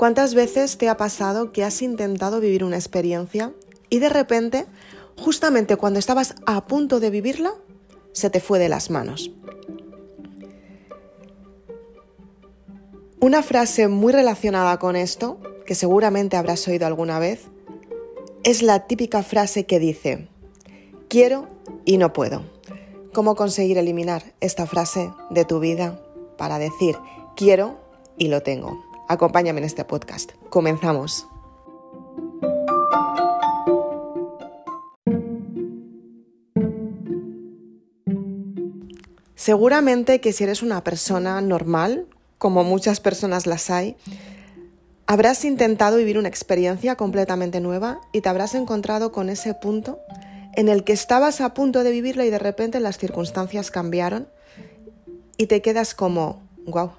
¿Cuántas veces te ha pasado que has intentado vivir una experiencia y de repente, justamente cuando estabas a punto de vivirla, se te fue de las manos? Una frase muy relacionada con esto, que seguramente habrás oído alguna vez, es la típica frase que dice, quiero y no puedo. ¿Cómo conseguir eliminar esta frase de tu vida para decir quiero y lo tengo? Acompáñame en este podcast. Comenzamos. Seguramente que si eres una persona normal, como muchas personas las hay, habrás intentado vivir una experiencia completamente nueva y te habrás encontrado con ese punto en el que estabas a punto de vivirla y de repente las circunstancias cambiaron y te quedas como, wow,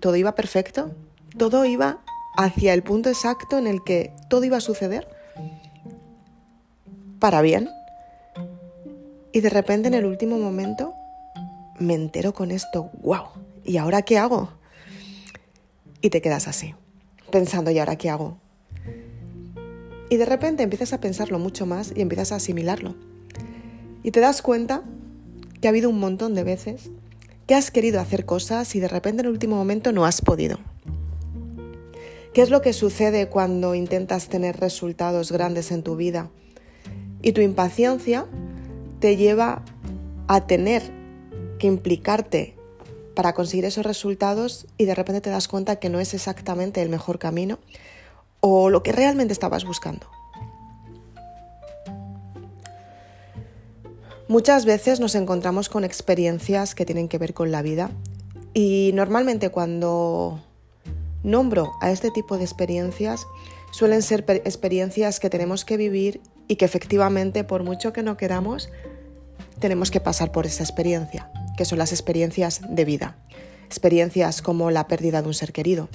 todo iba perfecto, todo iba hacia el punto exacto en el que todo iba a suceder para bien. Y de repente en el último momento me entero con esto, wow, ¿y ahora qué hago? Y te quedas así, pensando, ¿y ahora qué hago? Y de repente empiezas a pensarlo mucho más y empiezas a asimilarlo. Y te das cuenta que ha habido un montón de veces que has querido hacer cosas y de repente en el último momento no has podido. ¿Qué es lo que sucede cuando intentas tener resultados grandes en tu vida? Y tu impaciencia te lleva a tener que implicarte para conseguir esos resultados y de repente te das cuenta que no es exactamente el mejor camino o lo que realmente estabas buscando. Muchas veces nos encontramos con experiencias que tienen que ver con la vida y normalmente cuando nombro a este tipo de experiencias suelen ser experiencias que tenemos que vivir y que efectivamente por mucho que no queramos tenemos que pasar por esa experiencia, que son las experiencias de vida. Experiencias como la pérdida de un ser querido,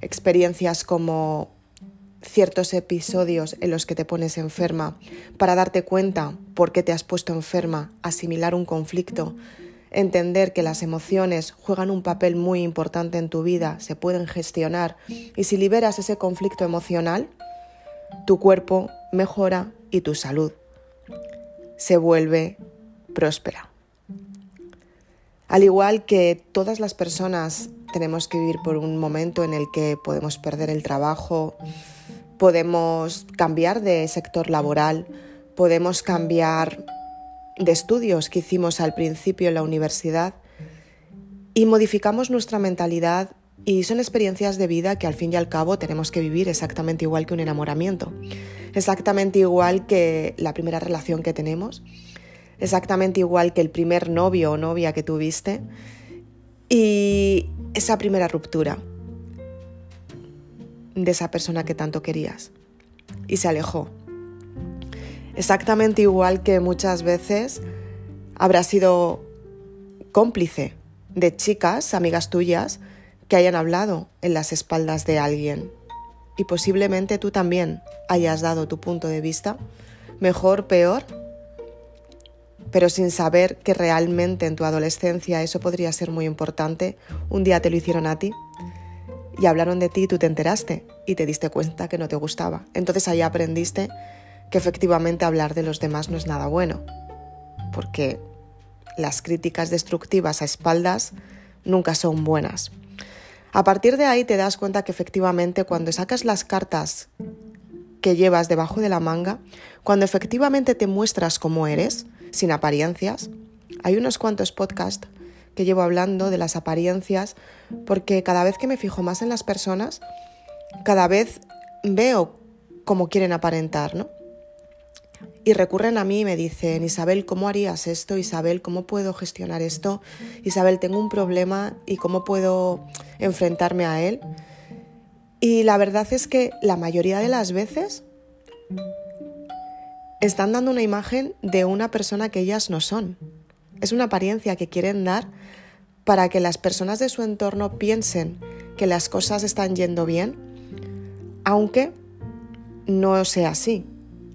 experiencias como ciertos episodios en los que te pones enferma para darte cuenta por qué te has puesto enferma, asimilar un conflicto, entender que las emociones juegan un papel muy importante en tu vida, se pueden gestionar y si liberas ese conflicto emocional, tu cuerpo mejora y tu salud se vuelve próspera. Al igual que todas las personas tenemos que vivir por un momento en el que podemos perder el trabajo, podemos cambiar de sector laboral, podemos cambiar de estudios que hicimos al principio en la universidad y modificamos nuestra mentalidad y son experiencias de vida que al fin y al cabo tenemos que vivir exactamente igual que un enamoramiento, exactamente igual que la primera relación que tenemos, exactamente igual que el primer novio o novia que tuviste y esa primera ruptura de esa persona que tanto querías y se alejó. Exactamente igual que muchas veces habrás sido cómplice de chicas, amigas tuyas, que hayan hablado en las espaldas de alguien. Y posiblemente tú también hayas dado tu punto de vista, mejor, peor, pero sin saber que realmente en tu adolescencia eso podría ser muy importante, un día te lo hicieron a ti y hablaron de ti y tú te enteraste y te diste cuenta que no te gustaba. Entonces ahí aprendiste que efectivamente hablar de los demás no es nada bueno, porque las críticas destructivas a espaldas nunca son buenas. A partir de ahí te das cuenta que efectivamente cuando sacas las cartas que llevas debajo de la manga, cuando efectivamente te muestras como eres, sin apariencias, hay unos cuantos podcasts que llevo hablando de las apariencias, porque cada vez que me fijo más en las personas, cada vez veo cómo quieren aparentar, ¿no? Y recurren a mí y me dicen, Isabel, ¿cómo harías esto? Isabel, ¿cómo puedo gestionar esto? Isabel, tengo un problema y cómo puedo enfrentarme a él. Y la verdad es que la mayoría de las veces están dando una imagen de una persona que ellas no son. Es una apariencia que quieren dar para que las personas de su entorno piensen que las cosas están yendo bien, aunque no sea así,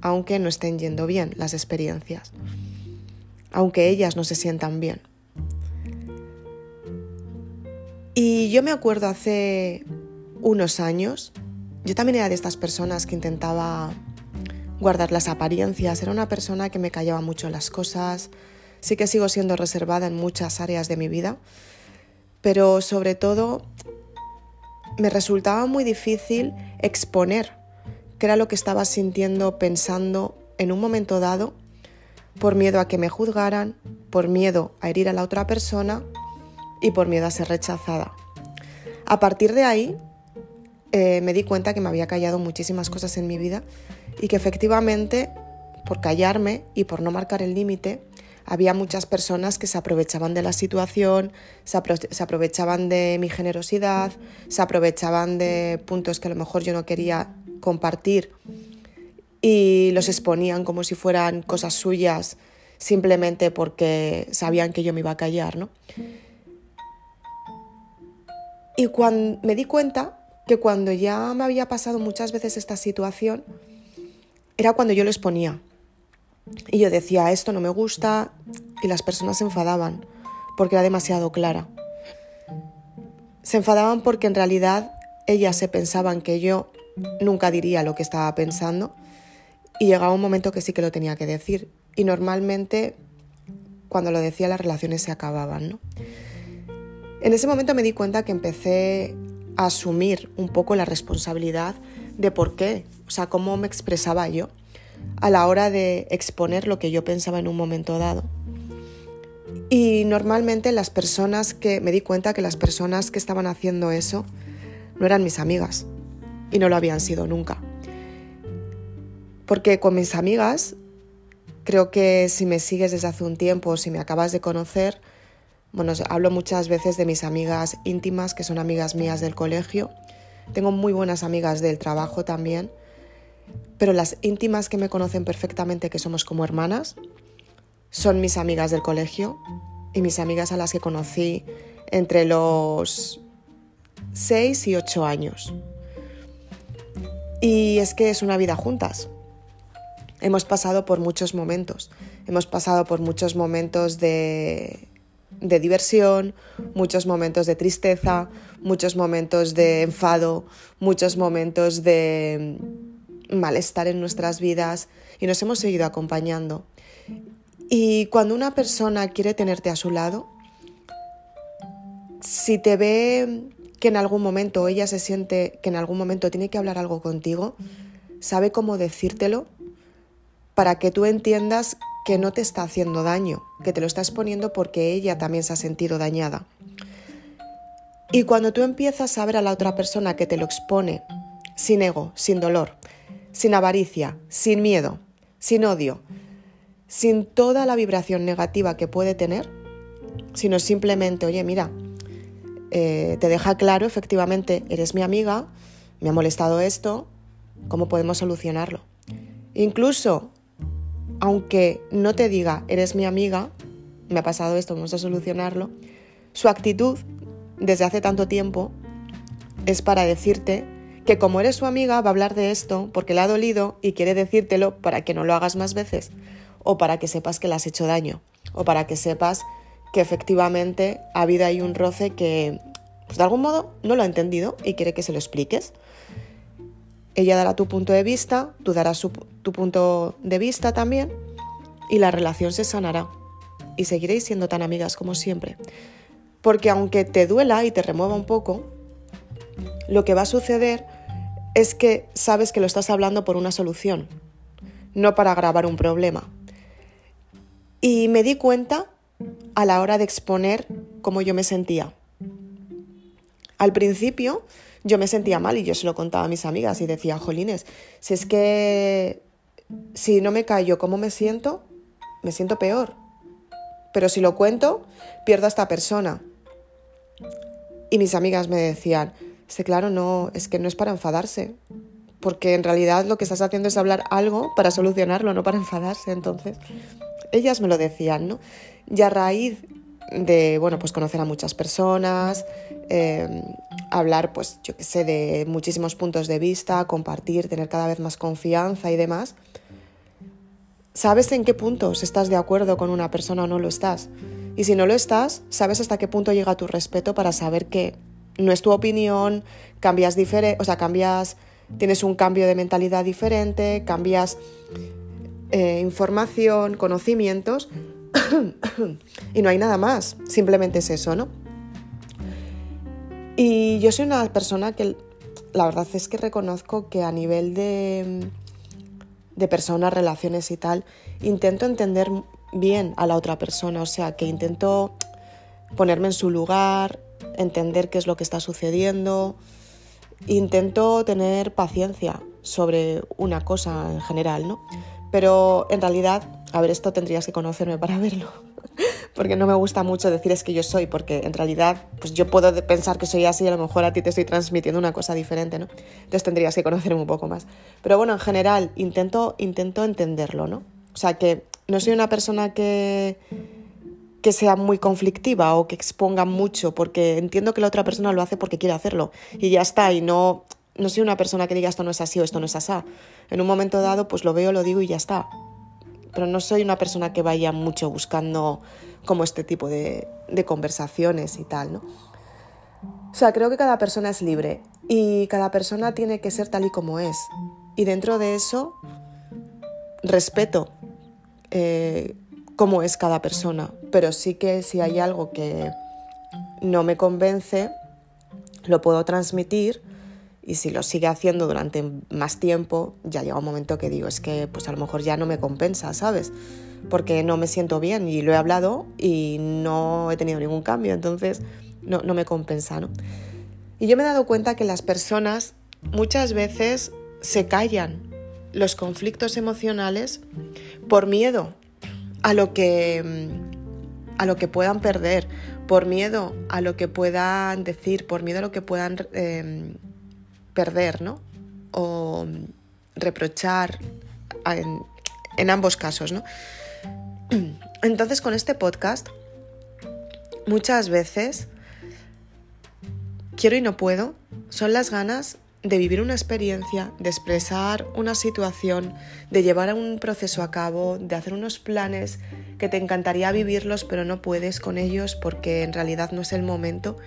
aunque no estén yendo bien las experiencias, aunque ellas no se sientan bien. Y yo me acuerdo hace unos años, yo también era de estas personas que intentaba guardar las apariencias. Era una persona que me callaba mucho las cosas. Sí que sigo siendo reservada en muchas áreas de mi vida, pero sobre todo me resultaba muy difícil exponer qué era lo que estaba sintiendo, pensando en un momento dado, por miedo a que me juzgaran, por miedo a herir a la otra persona y por miedo a ser rechazada. A partir de ahí eh, me di cuenta que me había callado muchísimas cosas en mi vida y que efectivamente por callarme y por no marcar el límite había muchas personas que se aprovechaban de la situación, se, aprovechaban de mi generosidad, se aprovechaban de puntos que a lo mejor yo no quería compartir y los exponían como si fueran cosas suyas simplemente porque sabían que yo me iba a callar, ¿no? Y cuando me di cuenta que cuando ya me había pasado muchas veces esta situación, era cuando yo lo exponía. Y yo decía, esto no me gusta, y las personas se enfadaban porque era demasiado clara. Se enfadaban porque en realidad ellas se pensaban que yo nunca diría lo que estaba pensando y llegaba un momento que sí que lo tenía que decir. Y normalmente cuando lo decía las relaciones se acababan. ¿no? En ese momento me di cuenta que empecé a asumir un poco la responsabilidad de por qué, o sea, cómo me expresaba yo a la hora de exponer lo que yo pensaba en un momento dado. Y normalmente las personas que me di cuenta que las personas que estaban haciendo eso no eran mis amigas y no lo habían sido nunca. Porque con mis amigas, creo que si me sigues desde hace un tiempo o si me acabas de conocer, bueno, hablo muchas veces de mis amigas íntimas, que son amigas mías del colegio. Tengo muy buenas amigas del trabajo también pero las íntimas que me conocen perfectamente, que somos como hermanas, son mis amigas del colegio y mis amigas a las que conocí entre los 6 y 8 años. Y es que es una vida juntas. Hemos pasado por muchos momentos. Hemos pasado por muchos momentos de, de diversión, muchos momentos de tristeza, muchos momentos de enfado, muchos momentos de malestar en nuestras vidas y nos hemos seguido acompañando. Y cuando una persona quiere tenerte a su lado, si te ve que en algún momento ella se siente que en algún momento tiene que hablar algo contigo, sabe cómo decírtelo para que tú entiendas que no te está haciendo daño, que te lo estás poniendo porque ella también se ha sentido dañada. Y cuando tú empiezas a ver a la otra persona que te lo expone sin ego, sin dolor, sin avaricia, sin miedo, sin odio, sin toda la vibración negativa que puede tener, sino simplemente, oye, mira, eh, te deja claro, efectivamente, eres mi amiga, me ha molestado esto, ¿cómo podemos solucionarlo? Incluso, aunque no te diga, eres mi amiga, me ha pasado esto, vamos a solucionarlo, su actitud desde hace tanto tiempo es para decirte que como eres su amiga va a hablar de esto porque le ha dolido y quiere decírtelo para que no lo hagas más veces o para que sepas que le has hecho daño o para que sepas que efectivamente ha habido ahí un roce que pues de algún modo no lo ha entendido y quiere que se lo expliques. Ella dará tu punto de vista, tú darás tu punto de vista también y la relación se sanará y seguiréis siendo tan amigas como siempre. Porque aunque te duela y te remueva un poco, lo que va a suceder es que sabes que lo estás hablando por una solución, no para agravar un problema. Y me di cuenta a la hora de exponer cómo yo me sentía. Al principio yo me sentía mal y yo se lo contaba a mis amigas y decía, jolines, si es que si no me callo cómo me siento, me siento peor. Pero si lo cuento, pierdo a esta persona. Y mis amigas me decían, Sí, claro, no, es que no es para enfadarse, porque en realidad lo que estás haciendo es hablar algo para solucionarlo, no para enfadarse. Entonces, ellas me lo decían, ¿no? Y a raíz de, bueno, pues conocer a muchas personas, em, hablar, pues yo qué sé, de muchísimos puntos de vista, compartir, tener cada vez más confianza y demás, sabes en qué puntos estás de acuerdo con una persona o no lo estás. Y si no lo estás, sabes hasta qué punto llega tu respeto para saber que no es tu opinión, cambias diferente, o sea, cambias, tienes un cambio de mentalidad diferente, cambias eh, información, conocimientos y no hay nada más, simplemente es eso, ¿no? Y yo soy una persona que la verdad es que reconozco que a nivel de, de personas, relaciones y tal, intento entender bien a la otra persona, o sea, que intento ponerme en su lugar, entender qué es lo que está sucediendo, intento tener paciencia sobre una cosa en general, ¿no? Pero en realidad, a ver, esto tendrías que conocerme para verlo porque no me gusta mucho decir es que yo soy, porque en realidad pues yo puedo pensar que soy así y a lo mejor a ti te estoy transmitiendo una cosa diferente, ¿no? Entonces tendrías que conocerme un poco más. Pero bueno, en general intento, intento entenderlo, ¿no? O sea, que no soy una persona que, que sea muy conflictiva o que exponga mucho, porque entiendo que la otra persona lo hace porque quiere hacerlo y ya está, y no, no soy una persona que diga esto no es así o esto no es así. En un momento dado, pues lo veo, lo digo y ya está. Pero no soy una persona que vaya mucho buscando como este tipo de, conversaciones y tal, ¿no? O sea, creo que cada persona es libre y cada persona tiene que ser tal y como es. Y dentro de eso, respeto eh, cómo es cada persona, pero sí que si hay algo que no me convence, lo puedo transmitir y si lo sigue haciendo durante más tiempo, ya llega un momento que digo, es que pues a lo mejor ya no me compensa, ¿sabes? porque no me siento bien y lo he hablado y no he tenido ningún cambio, entonces no, no me compensa, ¿no? Y yo me he dado cuenta que las personas muchas veces se callan los conflictos emocionales por miedo a lo que a lo que puedan perder, por miedo a lo que puedan decir, por miedo a lo que puedan em, perder, ¿no? O reprochar en, en ambos casos, ¿no? Entonces con este podcast muchas veces quiero y no puedo son las ganas de vivir una experiencia, de expresar una situación, de llevar un proceso a cabo, de hacer unos planes que te encantaría vivirlos pero no puedes con ellos porque en realidad no es el momento.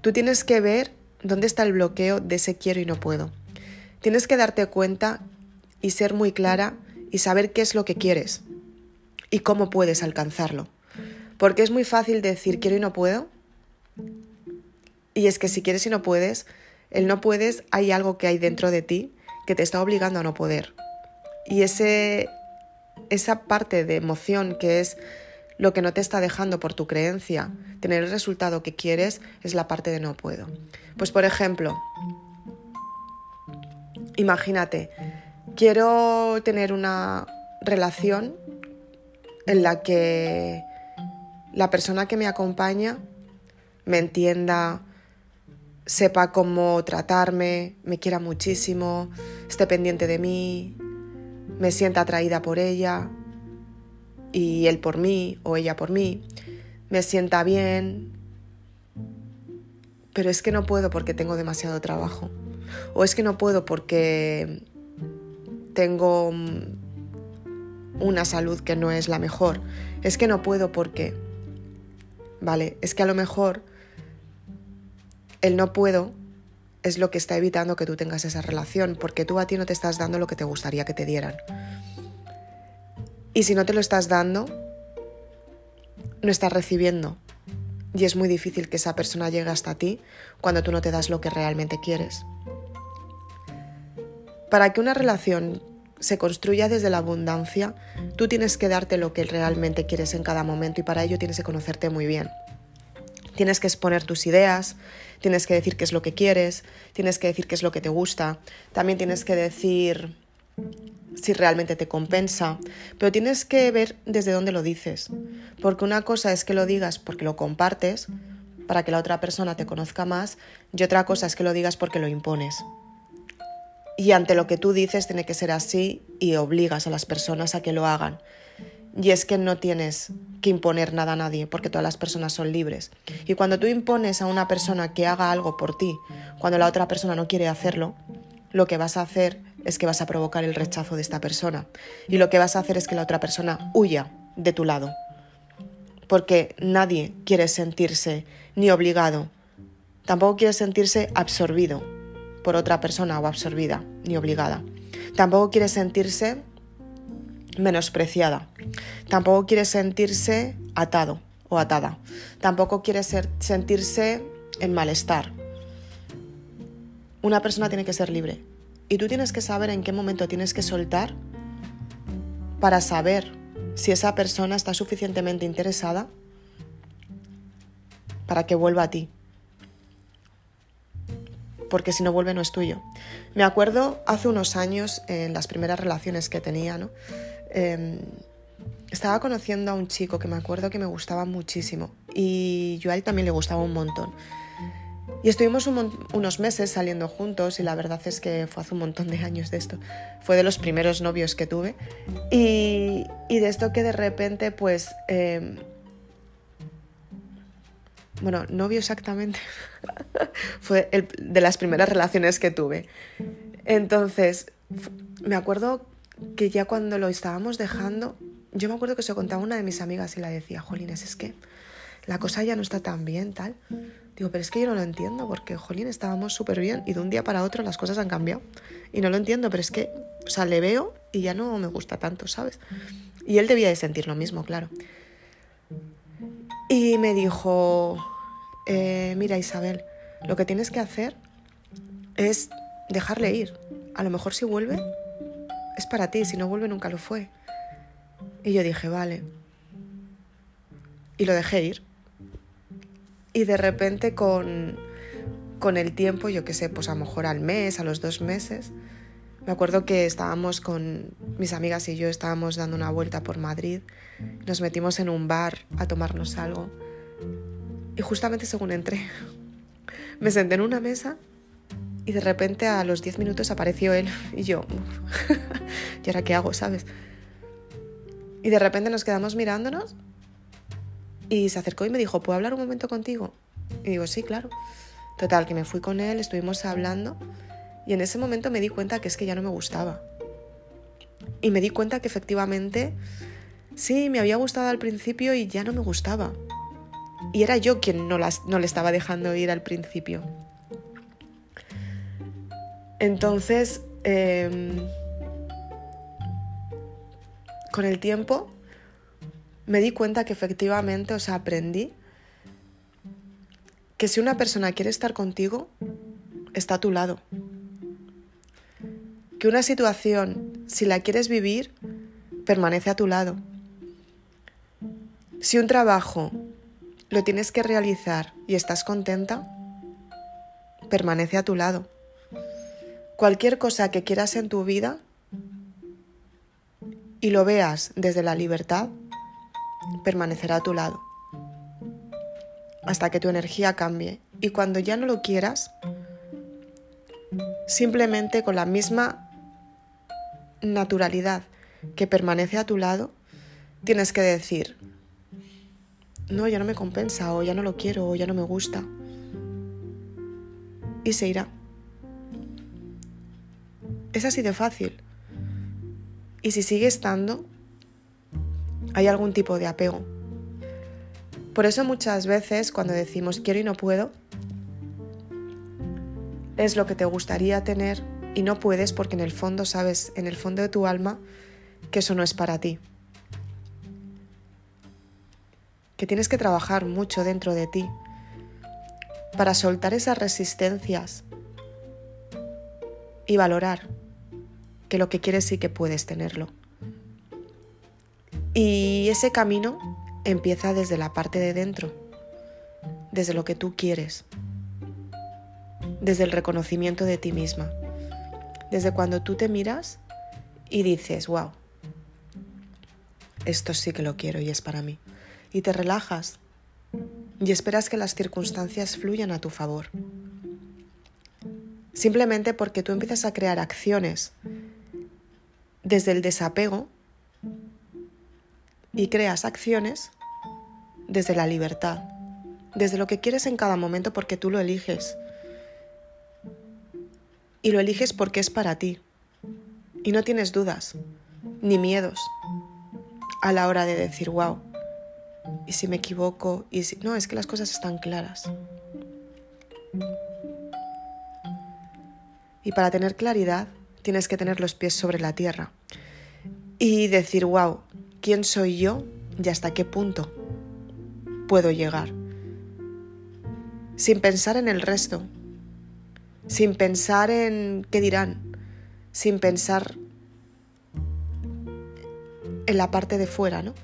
Tú tienes que ver dónde está el bloqueo de ese quiero y no puedo. Tienes que darte cuenta y ser muy clara y saber qué es lo que quieres y cómo puedes alcanzarlo. Porque es muy fácil decir quiero y no puedo. Y es que si quieres y no puedes, el no puedes, hay algo que hay dentro de ti que te está obligando a no poder. Y ese, esa parte de emoción que es lo que no te está dejando por tu creencia tener el resultado que quieres es la parte de no puedo. Pues por ejemplo, imagínate, quiero tener una relación en la que la persona que me acompaña me entienda, sepa cómo tratarme, me quiera muchísimo, esté pendiente de mí, me sienta atraída por ella y él por mí o ella por mí, me sienta bien, pero es que no puedo porque tengo demasiado trabajo o es que no puedo porque tengo una salud que no es la mejor. Es que no puedo porque, vale, es que a lo mejor el no puedo es lo que está evitando que tú tengas esa relación, porque tú a ti no te estás dando lo que te gustaría que te dieran. Y si no te lo estás dando, no estás recibiendo. Y es muy difícil que esa persona llegue hasta ti cuando tú no te das lo que realmente quieres. Para que una relación se construya desde la abundancia, tú tienes que darte lo que realmente quieres en cada momento y para ello tienes que conocerte muy bien. Tienes que exponer tus ideas, tienes que decir qué es lo que quieres, tienes que decir qué es lo que te gusta, también tienes que decir si realmente te compensa, pero tienes que ver desde dónde lo dices, porque una cosa es que lo digas porque lo compartes, para que la otra persona te conozca más, y otra cosa es que lo digas porque lo impones. Y ante lo que tú dices tiene que ser así y obligas a las personas a que lo hagan. Y es que no tienes que imponer nada a nadie, porque todas las personas son libres. Y cuando tú impones a una persona que haga algo por ti, cuando la otra persona no quiere hacerlo, lo que vas a hacer es que vas a provocar el rechazo de esta persona. Y lo que vas a hacer es que la otra persona huya de tu lado. Porque nadie quiere sentirse ni obligado Tampoco quiere sentirse absorbido por otra persona o absorbida, ni obligada. Tampoco quiere sentirse menospreciada. Tampoco quiere sentirse atado o atada. Tampoco quiere sentirse en malestar. Una persona tiene que ser libre. Y tú tienes que saber en qué momento tienes que soltar para saber si esa persona está suficientemente interesada para que vuelva a ti. Porque si no vuelve no es tuyo. Me acuerdo hace unos años en las primeras relaciones que tenía, ¿no? Em, estaba conociendo a un chico que me acuerdo que me gustaba muchísimo y yo a él también le gustaba un montón. Y estuvimos unos meses saliendo juntos y la verdad es que fue hace un montón de años de esto. Fue de los primeros novios que tuve. Y, de esto que de repente pues... Em, bueno, novio exactamente. fue de las primeras relaciones que tuve. Entonces, me acuerdo que ya cuando lo estábamos dejando, yo me acuerdo que se contaba una de mis amigas y la decía, Jolines, es que la cosa ya no está tan bien, tal. Digo, pero es que yo no lo entiendo, porque, jolín, estábamos súper bien y de un día para otro las cosas han cambiado. Y no lo entiendo, pero es que, o sea, le veo y ya no me gusta tanto, ¿sabes? Y él debía de sentir lo mismo, claro. Y me dijo, eh, mira Isabel, lo que tienes que hacer es dejarle ir. A lo mejor si vuelve, es para ti, si no vuelve nunca lo fue. Y yo dije, vale. Y lo dejé ir. Y de repente con, con el tiempo, yo qué sé, pues a lo mejor al mes, a los dos meses, me acuerdo que estábamos con mis amigas y yo, estábamos dando una vuelta por Madrid, nos metimos en un bar a tomarnos algo y justamente según entré, me senté en una mesa y de repente a los 10 minutos apareció él y yo, ¿y ahora qué hago, sabes? Y de repente nos quedamos mirándonos y se acercó y me dijo, ¿puedo hablar un momento contigo? Y digo, sí, claro. Total, que me fui con él, estuvimos hablando y en ese momento me di cuenta que es que ya no me gustaba. Y me di cuenta que efectivamente, sí, me había gustado al principio y ya no me gustaba. Y era yo quien no, las, no le estaba dejando ir al principio. Entonces, em, con el tiempo me di cuenta que efectivamente, o sea, aprendí que si una persona quiere estar contigo, está a tu lado. Que una situación, si la quieres vivir, permanece a tu lado. Si un trabajo lo tienes que realizar y estás contenta, permanece a tu lado. Cualquier cosa que quieras en tu vida y lo veas desde la libertad, permanecerá a tu lado hasta que tu energía cambie. Y cuando ya no lo quieras, simplemente con la misma naturalidad que permanece a tu lado, tienes que decir, no, ya no me compensa, o ya no lo quiero, o ya no me gusta. Y se irá. Es así de fácil. Y si sigue estando, hay algún tipo de apego. Por eso muchas veces cuando decimos quiero y no puedo, es lo que te gustaría tener y no puedes porque en el fondo sabes, en el fondo de tu alma, que eso no es para ti. Que tienes que trabajar mucho dentro de ti para soltar esas resistencias y valorar que lo que quieres sí que puedes tenerlo. Y ese camino empieza desde la parte de dentro, desde lo que tú quieres, desde el reconocimiento de ti misma, desde cuando tú te miras y dices, wow, esto sí que lo quiero y es para mí. Y te relajas y esperas que las circunstancias fluyan a tu favor. Simplemente porque tú empiezas a crear acciones desde el desapego y creas acciones desde la libertad, desde lo que quieres en cada momento porque tú lo eliges. Y lo eliges porque es para ti. Y no tienes dudas, ni miedos a la hora de decir, wow, y si me equivoco, y si... No, es que las cosas están claras. Y para tener claridad tienes que tener los pies sobre la tierra y decir, wow, ¿quién soy yo y hasta qué punto puedo llegar? Sin pensar en el resto, sin pensar en qué dirán, sin pensar en la parte de fuera, ¿no?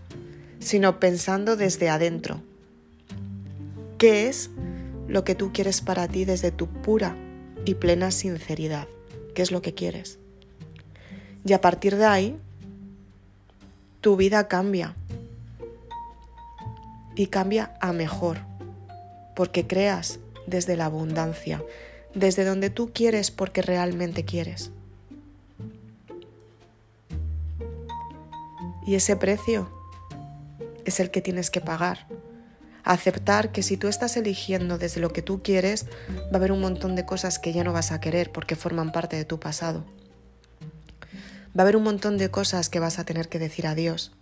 Sino pensando desde adentro. ¿Qué es lo que tú quieres para ti desde tu pura y plena sinceridad? ¿Qué es lo que quieres? Y a partir de ahí, tu vida cambia. Y cambia a mejor, porque creas desde la abundancia, desde donde tú quieres porque realmente quieres. Y ese precio es el que tienes que pagar. Aceptar que si tú estás eligiendo desde lo que tú quieres, va a haber un montón de cosas que ya no vas a querer porque forman parte de tu pasado. Va a haber un montón de cosas que vas a tener que decir adiós.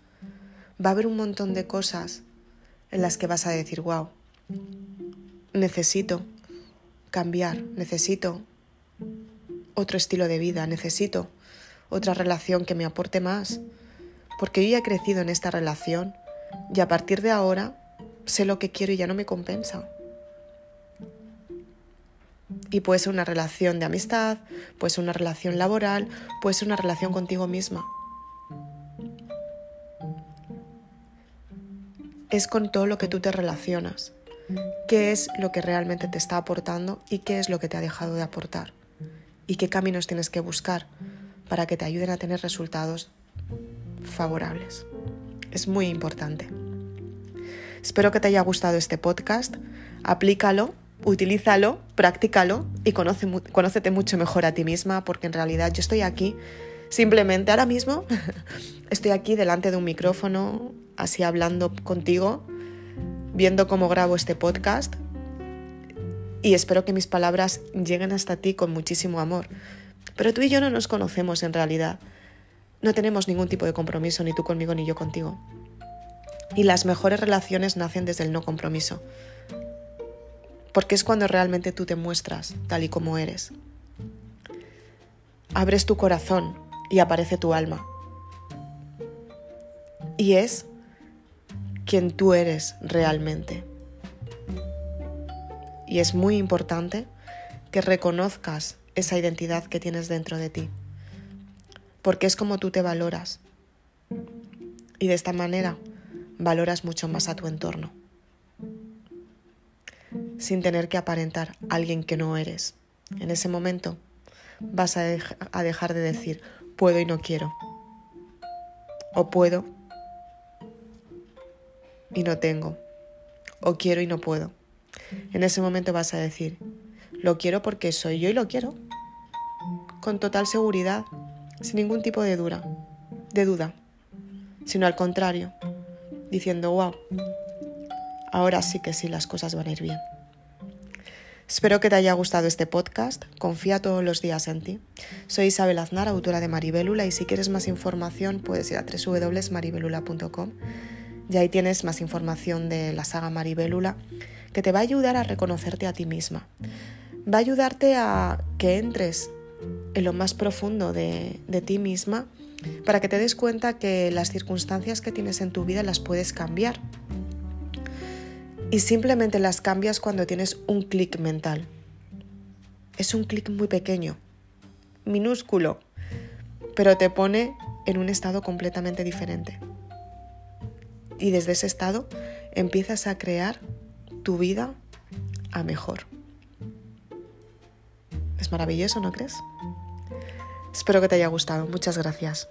Va a haber un montón de cosas en las que vas a decir, wow, necesito cambiar, necesito otro estilo de vida, necesito otra relación que me aporte más, porque yo he crecido en esta relación y a partir de ahora sé lo que quiero y ya no me compensa. Y puede ser una relación de amistad, puede ser una relación laboral, puede ser una relación contigo misma. Es con todo lo que tú te relacionas qué es lo que realmente te está aportando y qué es lo que te ha dejado de aportar y qué caminos tienes que buscar para que te ayuden a tener resultados favorables. Es muy importante. Espero que te haya gustado este podcast. Aplícalo, utilízalo, practícalo y conoce, conócete mucho mejor a ti misma porque en realidad yo estoy aquí simplemente ahora mismo. estoy aquí delante de un micrófono, así hablando contigo viendo cómo grabo este podcast y espero que mis palabras lleguen hasta ti con muchísimo amor. Pero tú y yo no nos conocemos en realidad. No tenemos ningún tipo de compromiso, ni tú conmigo ni yo contigo. Y las mejores relaciones nacen desde el no compromiso. Porque es cuando realmente tú te muestras tal y como eres. Abres tu corazón y aparece tu alma. Y es quien tú eres realmente. Y es muy importante que reconozcas esa identidad que tienes dentro de ti, porque es como tú te valoras. Y de esta manera valoras mucho más a tu entorno, sin tener que aparentar a alguien que no eres. En ese momento vas a, dejar de decir puedo y no quiero, o puedo y no tengo, o quiero y no puedo. En ese momento vas a decir, lo quiero porque soy yo y lo quiero, con total seguridad, sin ningún tipo de, dura, de duda, sino al contrario, diciendo, wow, ahora sí que sí las cosas van a ir bien. Espero que te haya gustado este podcast. Confía todos los días en ti. Soy Isabel Aznar, autora de Maribelula, y si quieres más información puedes ir a www.maribelula.com y ahí tienes más información de la saga Maribélula que te va a ayudar a reconocerte a ti misma. Va a ayudarte a que entres en lo más profundo de, de ti misma para que te des cuenta que las circunstancias que tienes en tu vida las puedes cambiar. Y simplemente las cambias cuando tienes un clic mental. Es un clic muy pequeño, minúsculo, pero te pone en un estado completamente diferente y desde ese estado empiezas a crear tu vida a mejor. Es maravilloso, ¿no crees? Espero que te haya gustado. Muchas gracias.